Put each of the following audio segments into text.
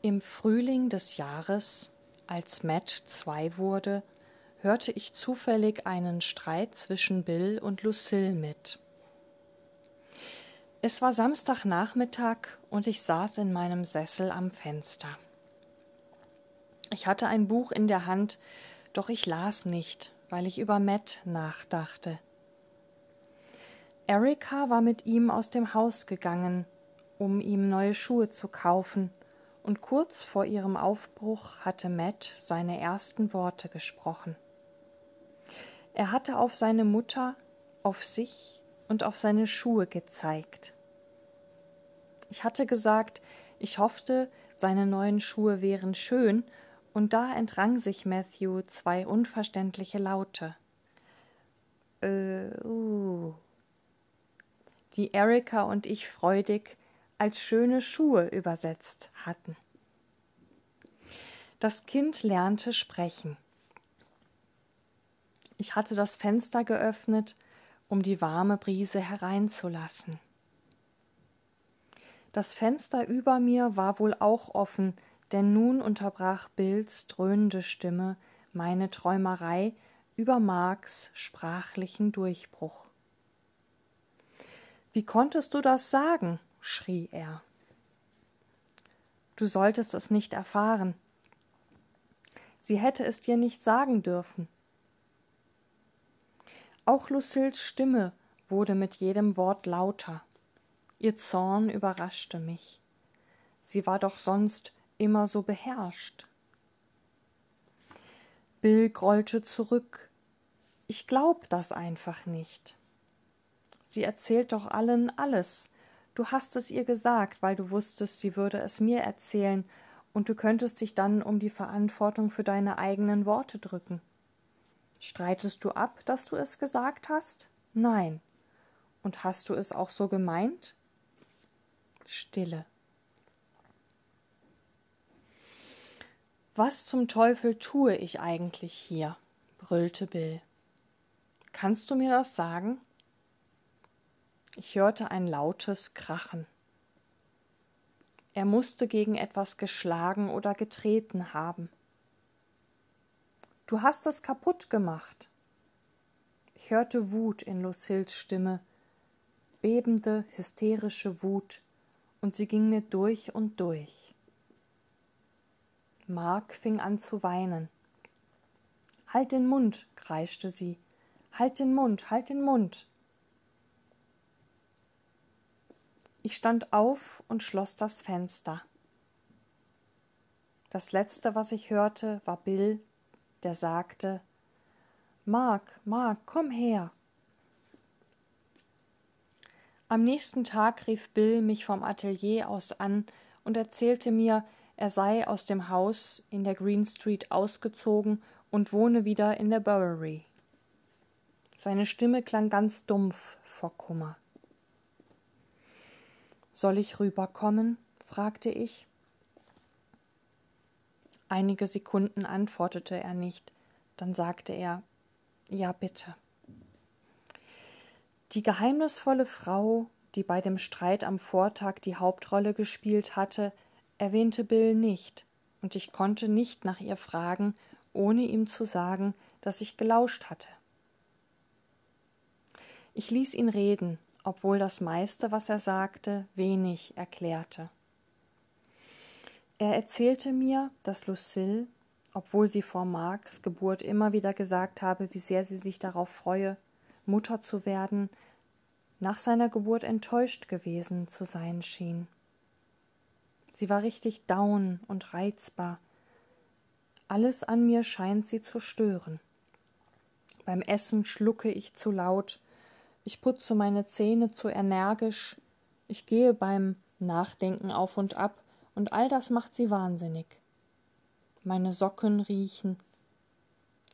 Im Frühling des Jahres, als Matt zwei wurde, hörte ich zufällig einen Streit zwischen Bill und Lucille mit. Es war Samstagnachmittag und ich saß in meinem Sessel am Fenster. Ich hatte ein Buch in der Hand, doch ich las nicht, weil ich über Matt nachdachte. Erika war mit ihm aus dem Haus gegangen, um ihm neue Schuhe zu kaufen, und kurz vor ihrem Aufbruch hatte Matt seine ersten Worte gesprochen. Er hatte auf seine Mutter, auf sich und auf seine Schuhe gezeigt. Ich hatte gesagt, ich hoffte, seine neuen Schuhe wären schön, und da entrang sich Matthew zwei unverständliche Laute. Äh, uh, die Erika und ich freudig als schöne Schuhe übersetzt hatten. Das Kind lernte sprechen. Ich hatte das Fenster geöffnet, um die warme Brise hereinzulassen. Das Fenster über mir war wohl auch offen, denn nun unterbrach Bills dröhnende Stimme meine Träumerei über Marks sprachlichen Durchbruch. Wie konntest du das sagen? Schrie er. Du solltest es nicht erfahren. Sie hätte es dir nicht sagen dürfen. Auch Lucilles Stimme wurde mit jedem Wort lauter. Ihr Zorn überraschte mich. Sie war doch sonst immer so beherrscht. Bill grollte zurück. Ich glaub das einfach nicht. Sie erzählt doch allen alles. Du hast es ihr gesagt, weil du wusstest, sie würde es mir erzählen, und du könntest dich dann um die Verantwortung für deine eigenen Worte drücken. Streitest du ab, dass du es gesagt hast? Nein. Und hast du es auch so gemeint? Stille. Was zum Teufel tue ich eigentlich hier? brüllte Bill. Kannst du mir das sagen? Ich hörte ein lautes Krachen. Er musste gegen etwas geschlagen oder getreten haben. Du hast es kaputt gemacht. Ich hörte Wut in Lucilles Stimme, bebende, hysterische Wut, und sie ging mir durch und durch. Mark fing an zu weinen. Halt den Mund, kreischte sie. Halt den Mund, halt den Mund. Ich stand auf und schloss das Fenster. Das letzte, was ich hörte, war Bill, der sagte Mark, Mark, komm her. Am nächsten Tag rief Bill mich vom Atelier aus an und erzählte mir, er sei aus dem Haus in der Green Street ausgezogen und wohne wieder in der Bowery. Seine Stimme klang ganz dumpf vor Kummer. Soll ich rüberkommen? fragte ich. Einige Sekunden antwortete er nicht, dann sagte er Ja bitte. Die geheimnisvolle Frau, die bei dem Streit am Vortag die Hauptrolle gespielt hatte, erwähnte Bill nicht, und ich konnte nicht nach ihr fragen, ohne ihm zu sagen, dass ich gelauscht hatte. Ich ließ ihn reden, obwohl das meiste, was er sagte, wenig erklärte. Er erzählte mir, dass Lucille, obwohl sie vor Marks Geburt immer wieder gesagt habe, wie sehr sie sich darauf freue, Mutter zu werden, nach seiner Geburt enttäuscht gewesen zu sein schien. Sie war richtig down und reizbar. Alles an mir scheint sie zu stören. Beim Essen schlucke ich zu laut, ich putze meine Zähne zu energisch, ich gehe beim Nachdenken auf und ab, und all das macht sie wahnsinnig. Meine Socken riechen.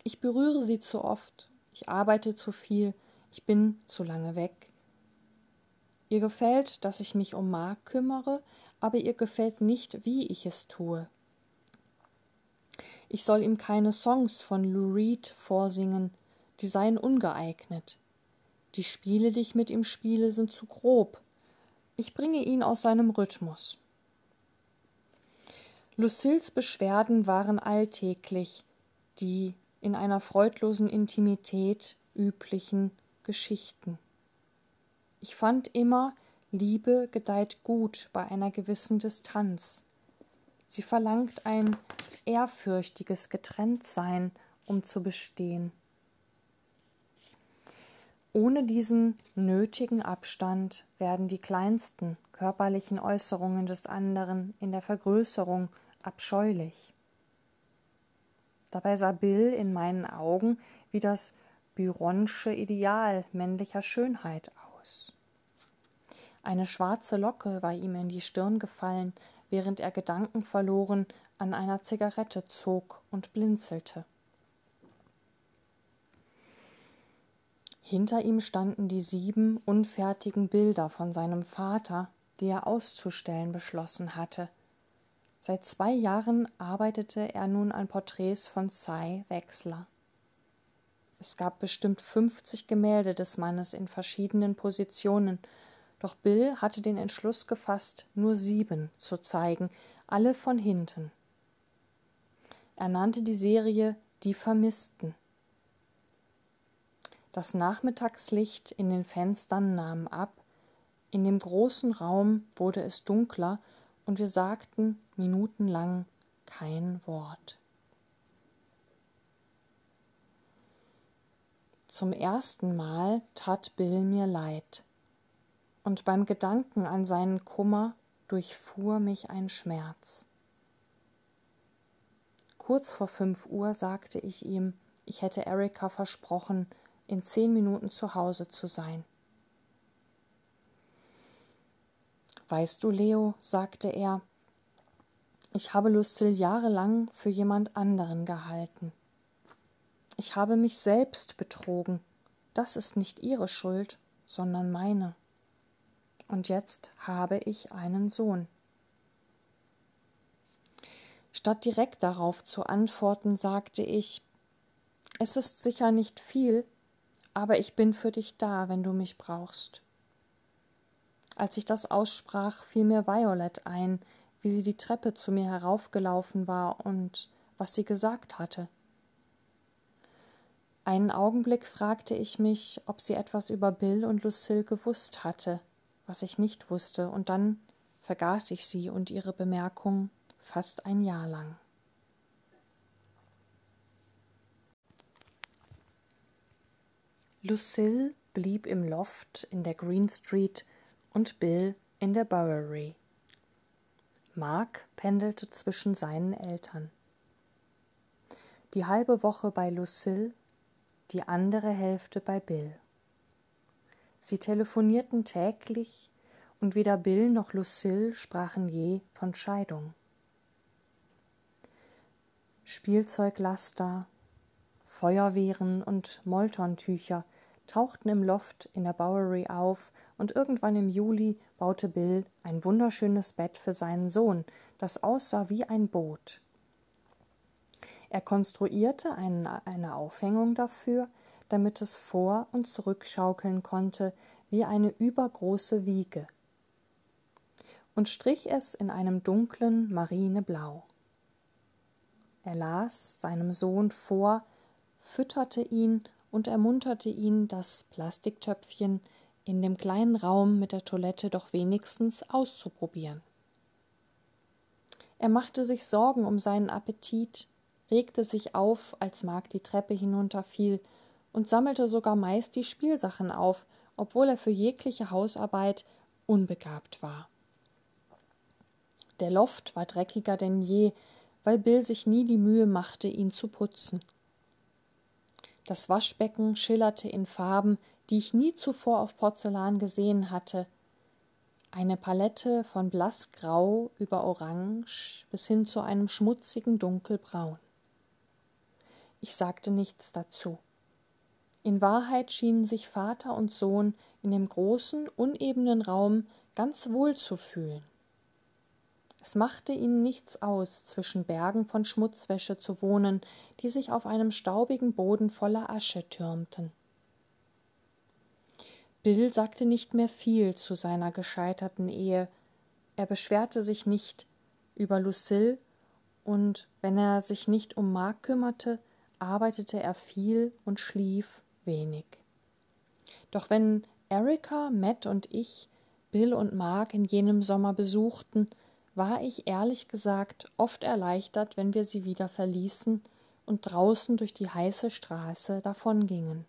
Ich berühre sie zu oft, ich arbeite zu viel, ich bin zu lange weg. Ihr gefällt, dass ich mich um Mark kümmere, aber ihr gefällt nicht, wie ich es tue. Ich soll ihm keine Songs von Lou Reed vorsingen, die seien ungeeignet. Die Spiele, die ich mit ihm spiele, sind zu grob. Ich bringe ihn aus seinem Rhythmus. Lucilles Beschwerden waren alltäglich, die in einer freudlosen Intimität üblichen Geschichten. Ich fand immer, Liebe gedeiht gut bei einer gewissen Distanz. Sie verlangt ein ehrfürchtiges Getrenntsein, um zu bestehen. Ohne diesen nötigen Abstand werden die kleinsten körperlichen Äußerungen des anderen in der Vergrößerung abscheulich. Dabei sah Bill in meinen Augen wie das Byronsche Ideal männlicher Schönheit aus. Eine schwarze Locke war ihm in die Stirn gefallen, während er gedankenverloren an einer Zigarette zog und blinzelte. Hinter ihm standen die sieben unfertigen Bilder von seinem Vater, die er auszustellen beschlossen hatte. Seit zwei Jahren arbeitete er nun an Porträts von Cy Wechsler. Es gab bestimmt fünfzig Gemälde des Mannes in verschiedenen Positionen, doch Bill hatte den Entschluss gefasst, nur sieben zu zeigen, alle von hinten. Er nannte die Serie Die Vermissten. Das Nachmittagslicht in den Fenstern nahm ab, in dem großen Raum wurde es dunkler, und wir sagten minutenlang kein Wort. Zum ersten Mal tat Bill mir leid, und beim Gedanken an seinen Kummer durchfuhr mich ein Schmerz. Kurz vor fünf Uhr sagte ich ihm, ich hätte Erika versprochen, in zehn Minuten zu Hause zu sein. Weißt du, Leo, sagte er, ich habe Lucille jahrelang für jemand anderen gehalten. Ich habe mich selbst betrogen. Das ist nicht ihre Schuld, sondern meine. Und jetzt habe ich einen Sohn. Statt direkt darauf zu antworten, sagte ich Es ist sicher nicht viel, aber ich bin für dich da, wenn du mich brauchst. Als ich das aussprach, fiel mir Violet ein, wie sie die Treppe zu mir heraufgelaufen war und was sie gesagt hatte. Einen Augenblick fragte ich mich, ob sie etwas über Bill und Lucille gewusst hatte, was ich nicht wusste, und dann vergaß ich sie und ihre Bemerkung fast ein Jahr lang. Lucille blieb im Loft in der Green Street und Bill in der Bowery. Mark pendelte zwischen seinen Eltern. Die halbe Woche bei Lucille, die andere Hälfte bei Bill. Sie telefonierten täglich und weder Bill noch Lucille sprachen je von Scheidung. Spielzeuglaster, Feuerwehren und Moltontücher tauchten im Loft in der Bowery auf, und irgendwann im Juli baute Bill ein wunderschönes Bett für seinen Sohn, das aussah wie ein Boot. Er konstruierte einen, eine Aufhängung dafür, damit es vor und zurückschaukeln konnte wie eine übergroße Wiege, und strich es in einem dunklen Marineblau. Er las seinem Sohn vor, fütterte ihn und ermunterte ihn, das Plastiktöpfchen in dem kleinen Raum mit der Toilette doch wenigstens auszuprobieren. Er machte sich Sorgen um seinen Appetit, regte sich auf, als Mark die Treppe hinunterfiel, und sammelte sogar meist die Spielsachen auf, obwohl er für jegliche Hausarbeit unbegabt war. Der Loft war dreckiger denn je, weil Bill sich nie die Mühe machte, ihn zu putzen. Das Waschbecken schillerte in Farben, die ich nie zuvor auf Porzellan gesehen hatte. Eine Palette von blassgrau über orange bis hin zu einem schmutzigen dunkelbraun. Ich sagte nichts dazu. In Wahrheit schienen sich Vater und Sohn in dem großen, unebenen Raum ganz wohl zu fühlen. Es machte ihnen nichts aus, zwischen Bergen von Schmutzwäsche zu wohnen, die sich auf einem staubigen Boden voller Asche türmten. Bill sagte nicht mehr viel zu seiner gescheiterten Ehe. Er beschwerte sich nicht über Lucille und wenn er sich nicht um Mark kümmerte, arbeitete er viel und schlief wenig. Doch wenn Erika, Matt und ich Bill und Mark in jenem Sommer besuchten, war ich ehrlich gesagt oft erleichtert, wenn wir sie wieder verließen und draußen durch die heiße Straße davongingen.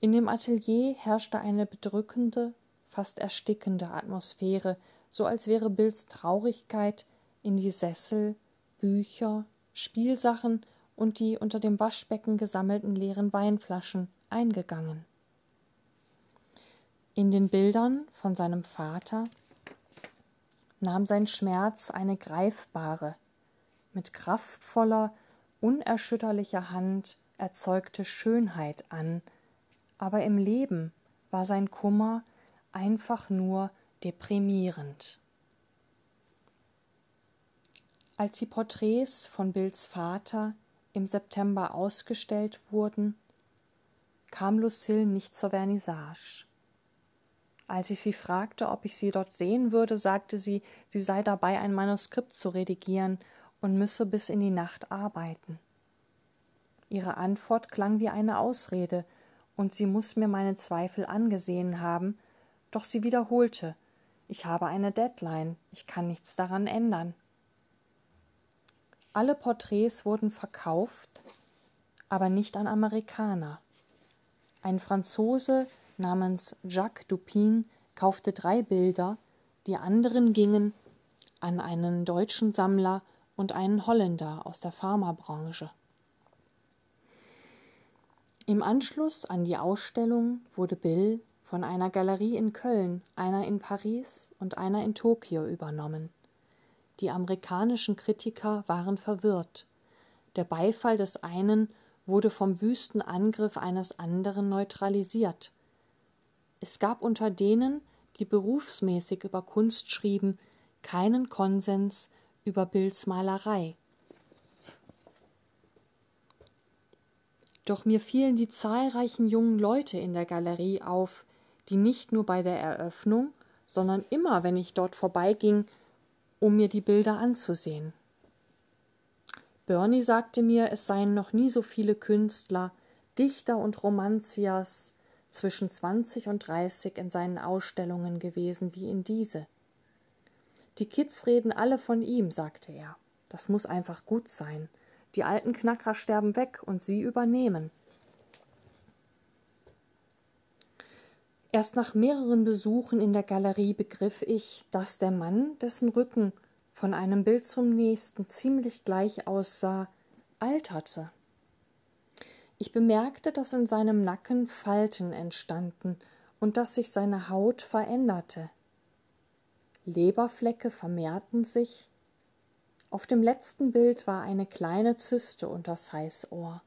In dem Atelier herrschte eine bedrückende, fast erstickende Atmosphäre, so als wäre Bills Traurigkeit in die Sessel, Bücher, Spielsachen und die unter dem Waschbecken gesammelten leeren Weinflaschen eingegangen. In den Bildern von seinem Vater nahm sein Schmerz eine greifbare, mit kraftvoller, unerschütterlicher Hand erzeugte Schönheit an, aber im Leben war sein Kummer einfach nur deprimierend. Als die Porträts von Bills Vater im September ausgestellt wurden, kam Lucille nicht zur Vernissage. Als ich sie fragte, ob ich sie dort sehen würde, sagte sie, sie sei dabei, ein Manuskript zu redigieren und müsse bis in die Nacht arbeiten. Ihre Antwort klang wie eine Ausrede, und sie muss mir meine Zweifel angesehen haben, doch sie wiederholte Ich habe eine Deadline, ich kann nichts daran ändern. Alle Porträts wurden verkauft, aber nicht an Amerikaner. Ein Franzose namens Jacques Dupin kaufte drei Bilder, die anderen gingen an einen deutschen Sammler und einen Holländer aus der Pharmabranche. Im Anschluss an die Ausstellung wurde Bill von einer Galerie in Köln, einer in Paris und einer in Tokio übernommen. Die amerikanischen Kritiker waren verwirrt. Der Beifall des einen wurde vom wüsten Angriff eines anderen neutralisiert. Es gab unter denen, die berufsmäßig über Kunst schrieben, keinen Konsens über Bills Malerei. Doch mir fielen die zahlreichen jungen Leute in der Galerie auf, die nicht nur bei der Eröffnung, sondern immer, wenn ich dort vorbeiging, um mir die Bilder anzusehen. Bernie sagte mir, es seien noch nie so viele Künstler, Dichter und Romanziers, zwischen 20 und 30 in seinen Ausstellungen gewesen wie in diese. Die Kids reden alle von ihm, sagte er. Das muss einfach gut sein. Die alten Knacker sterben weg und sie übernehmen. Erst nach mehreren Besuchen in der Galerie begriff ich, dass der Mann, dessen Rücken von einem Bild zum nächsten ziemlich gleich aussah, alterte. Ich bemerkte, dass in seinem Nacken Falten entstanden und dass sich seine Haut veränderte. Leberflecke vermehrten sich. Auf dem letzten Bild war eine kleine Zyste unter Ohr.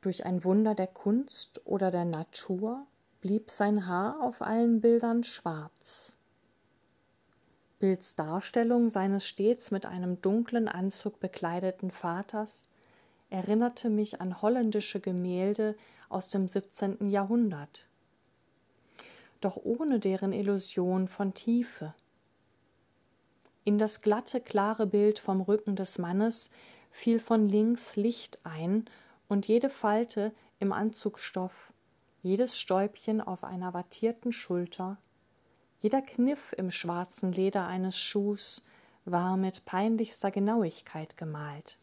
Durch ein Wunder der Kunst oder der Natur blieb sein Haar auf allen Bildern schwarz. Bilds Darstellung seines stets mit einem dunklen Anzug bekleideten Vaters erinnerte mich an holländische Gemälde aus dem 17. Jahrhundert, doch ohne deren Illusion von Tiefe. In das glatte, klare Bild vom Rücken des Mannes fiel von links Licht ein und jede Falte im Anzugstoff, jedes Stäubchen auf einer wattierten Schulter, jeder Kniff im schwarzen Leder eines Schuhs war mit peinlichster Genauigkeit gemalt.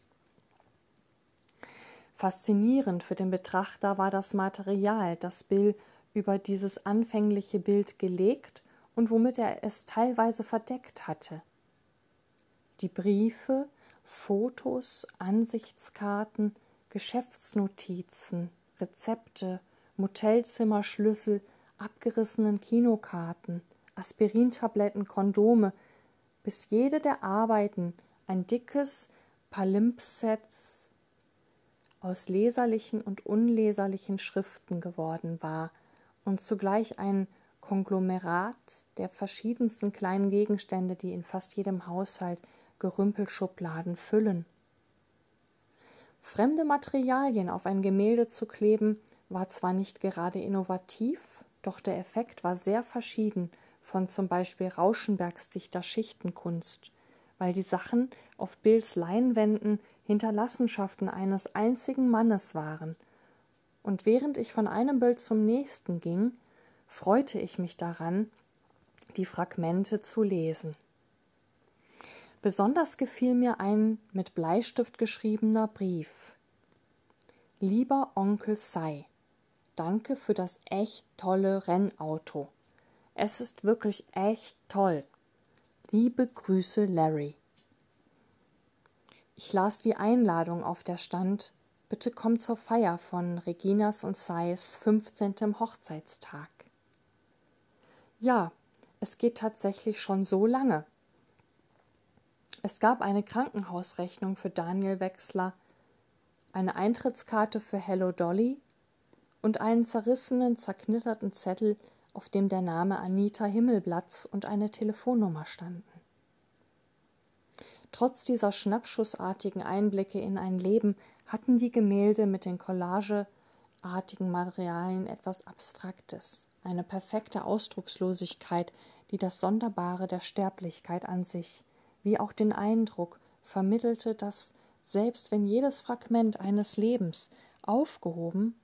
Faszinierend für den Betrachter war das Material, das Bill über dieses anfängliche Bild gelegt und womit er es teilweise verdeckt hatte. Die Briefe, Fotos, Ansichtskarten, Geschäftsnotizen, Rezepte, Motelzimmerschlüssel, abgerissenen Kinokarten, Aspirintabletten, Kondome, bis jede der Arbeiten ein dickes Palimpsest aus leserlichen und unleserlichen Schriften geworden war und zugleich ein Konglomerat der verschiedensten kleinen Gegenstände, die in fast jedem Haushalt Gerümpelschubladen füllen. Fremde Materialien auf ein Gemälde zu kleben, war zwar nicht gerade innovativ, doch der Effekt war sehr verschieden von zum Beispiel Rauschenbergs dichter Schichtenkunst weil die Sachen auf Bills Leinwänden Hinterlassenschaften eines einzigen Mannes waren. Und während ich von einem Bild zum nächsten ging, freute ich mich daran, die Fragmente zu lesen. Besonders gefiel mir ein mit Bleistift geschriebener Brief. Lieber Onkel Sai, danke für das echt tolle Rennauto. Es ist wirklich echt toll. Liebe Grüße, Larry. Ich las die Einladung, auf der stand, bitte komm zur Feier von Reginas und Sais 15. Hochzeitstag. Ja, es geht tatsächlich schon so lange. Es gab eine Krankenhausrechnung für Daniel Wechsler, eine Eintrittskarte für Hello Dolly und einen zerrissenen, zerknitterten Zettel, auf dem der Name Anita Himmelblatz und eine Telefonnummer standen. Trotz dieser schnappschussartigen Einblicke in ein Leben hatten die Gemälde mit den collageartigen Materialien etwas Abstraktes, eine perfekte Ausdruckslosigkeit, die das Sonderbare der Sterblichkeit an sich, wie auch den Eindruck vermittelte, dass selbst wenn jedes Fragment eines Lebens aufgehoben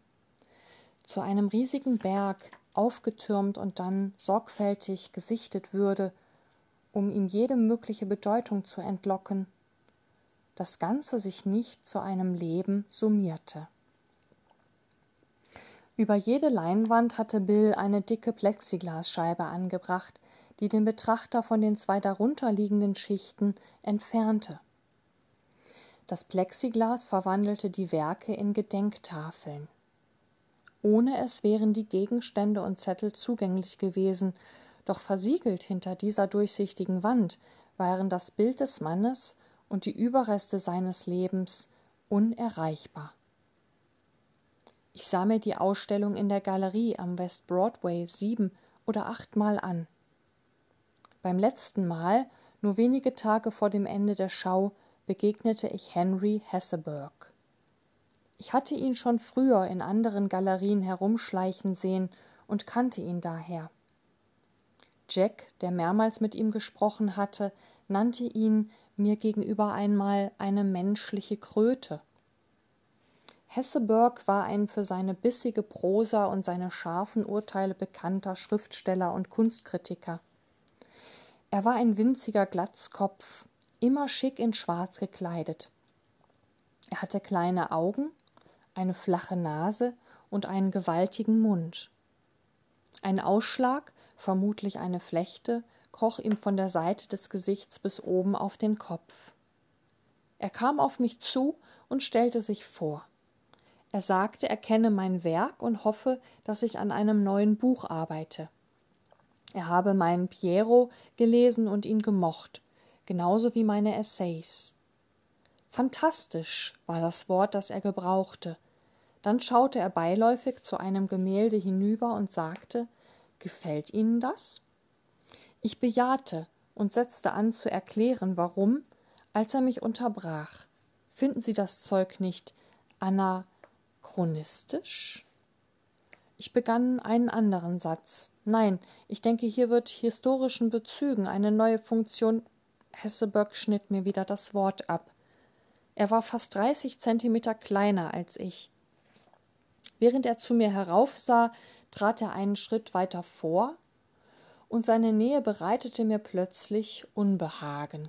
zu einem riesigen Berg aufgetürmt und dann sorgfältig gesichtet würde, um ihm jede mögliche Bedeutung zu entlocken, das Ganze sich nicht zu einem Leben summierte. Über jede Leinwand hatte Bill eine dicke Plexiglasscheibe angebracht, die den Betrachter von den zwei darunterliegenden Schichten entfernte. Das Plexiglas verwandelte die Werke in Gedenktafeln. Ohne es wären die Gegenstände und Zettel zugänglich gewesen, doch versiegelt hinter dieser durchsichtigen Wand waren das Bild des Mannes und die Überreste seines Lebens unerreichbar. Ich sah mir die Ausstellung in der Galerie am West Broadway sieben oder achtmal an. Beim letzten Mal, nur wenige Tage vor dem Ende der Schau, begegnete ich Henry Hesseberg. Ich hatte ihn schon früher in anderen Galerien herumschleichen sehen und kannte ihn daher. Jack, der mehrmals mit ihm gesprochen hatte, nannte ihn mir gegenüber einmal eine menschliche Kröte. Hesseberg war ein für seine bissige Prosa und seine scharfen Urteile bekannter Schriftsteller und Kunstkritiker. Er war ein winziger Glatzkopf, immer schick in Schwarz gekleidet. Er hatte kleine Augen, eine flache Nase und einen gewaltigen Mund. Ein Ausschlag, vermutlich eine Flechte, kroch ihm von der Seite des Gesichts bis oben auf den Kopf. Er kam auf mich zu und stellte sich vor. Er sagte, er kenne mein Werk und hoffe, dass ich an einem neuen Buch arbeite. Er habe meinen Piero gelesen und ihn gemocht, genauso wie meine Essays. Fantastisch war das Wort, das er gebrauchte. Dann schaute er beiläufig zu einem Gemälde hinüber und sagte Gefällt Ihnen das? Ich bejahte und setzte an zu erklären, warum, als er mich unterbrach. Finden Sie das Zeug nicht anachronistisch? Ich begann einen anderen Satz. Nein, ich denke, hier wird historischen Bezügen eine neue Funktion. Hesseböck schnitt mir wieder das Wort ab. Er war fast dreißig Zentimeter kleiner als ich. Während er zu mir heraufsah, trat er einen Schritt weiter vor, und seine Nähe bereitete mir plötzlich Unbehagen.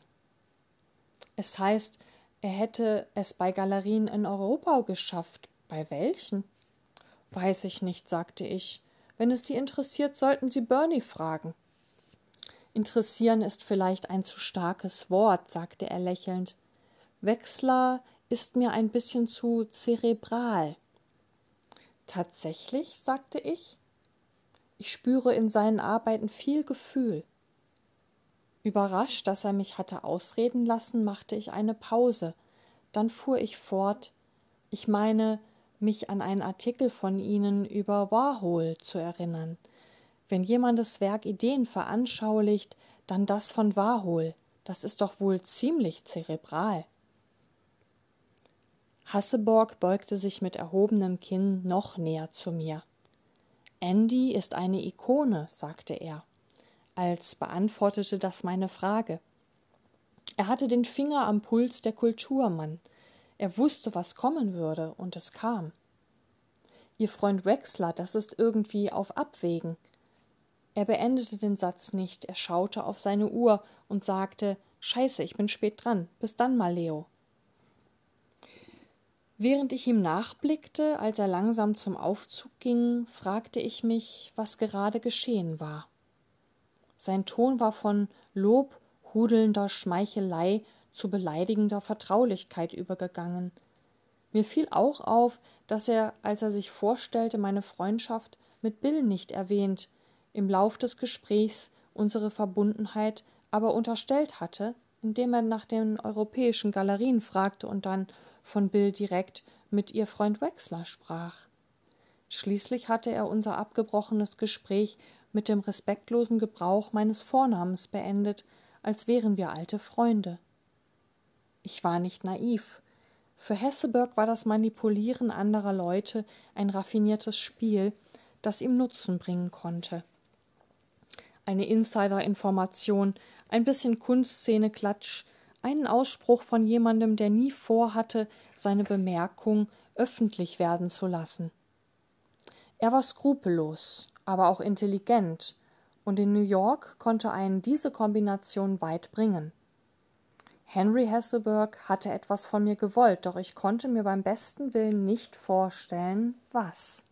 Es heißt, er hätte es bei Galerien in Europa geschafft. Bei welchen? Weiß ich nicht, sagte ich. Wenn es Sie interessiert, sollten Sie Bernie fragen. Interessieren ist vielleicht ein zu starkes Wort, sagte er lächelnd. Wechsler ist mir ein bisschen zu zerebral. Tatsächlich, sagte ich. Ich spüre in seinen Arbeiten viel Gefühl. Überrascht, dass er mich hatte ausreden lassen, machte ich eine Pause. Dann fuhr ich fort. Ich meine, mich an einen Artikel von Ihnen über Warhol zu erinnern. Wenn jemandes Werk Ideen veranschaulicht, dann das von Warhol. Das ist doch wohl ziemlich zerebral. Hasseborg beugte sich mit erhobenem Kinn noch näher zu mir. Andy ist eine Ikone, sagte er, als beantwortete das meine Frage. Er hatte den Finger am Puls der Kulturmann. Er wusste, was kommen würde, und es kam. Ihr Freund Wexler, das ist irgendwie auf Abwägen. Er beendete den Satz nicht, er schaute auf seine Uhr und sagte Scheiße, ich bin spät dran. Bis dann mal, Leo. Während ich ihm nachblickte, als er langsam zum Aufzug ging, fragte ich mich, was gerade geschehen war. Sein Ton war von Lob, hudelnder Schmeichelei zu beleidigender Vertraulichkeit übergegangen. Mir fiel auch auf, dass er, als er sich vorstellte, meine Freundschaft mit Bill nicht erwähnt, im Lauf des Gesprächs unsere Verbundenheit aber unterstellt hatte, indem er nach den europäischen Galerien fragte und dann von Bill direkt mit ihr Freund Wexler sprach. Schließlich hatte er unser abgebrochenes Gespräch mit dem respektlosen Gebrauch meines Vornamens beendet, als wären wir alte Freunde. Ich war nicht naiv. Für Hesseberg war das Manipulieren anderer Leute ein raffiniertes Spiel, das ihm Nutzen bringen konnte eine Insider-Information, ein bisschen Kunstszene-Klatsch, einen Ausspruch von jemandem, der nie vorhatte, seine Bemerkung öffentlich werden zu lassen. Er war skrupellos, aber auch intelligent, und in New York konnte einen diese Kombination weit bringen. Henry Hasselberg hatte etwas von mir gewollt, doch ich konnte mir beim besten Willen nicht vorstellen, was.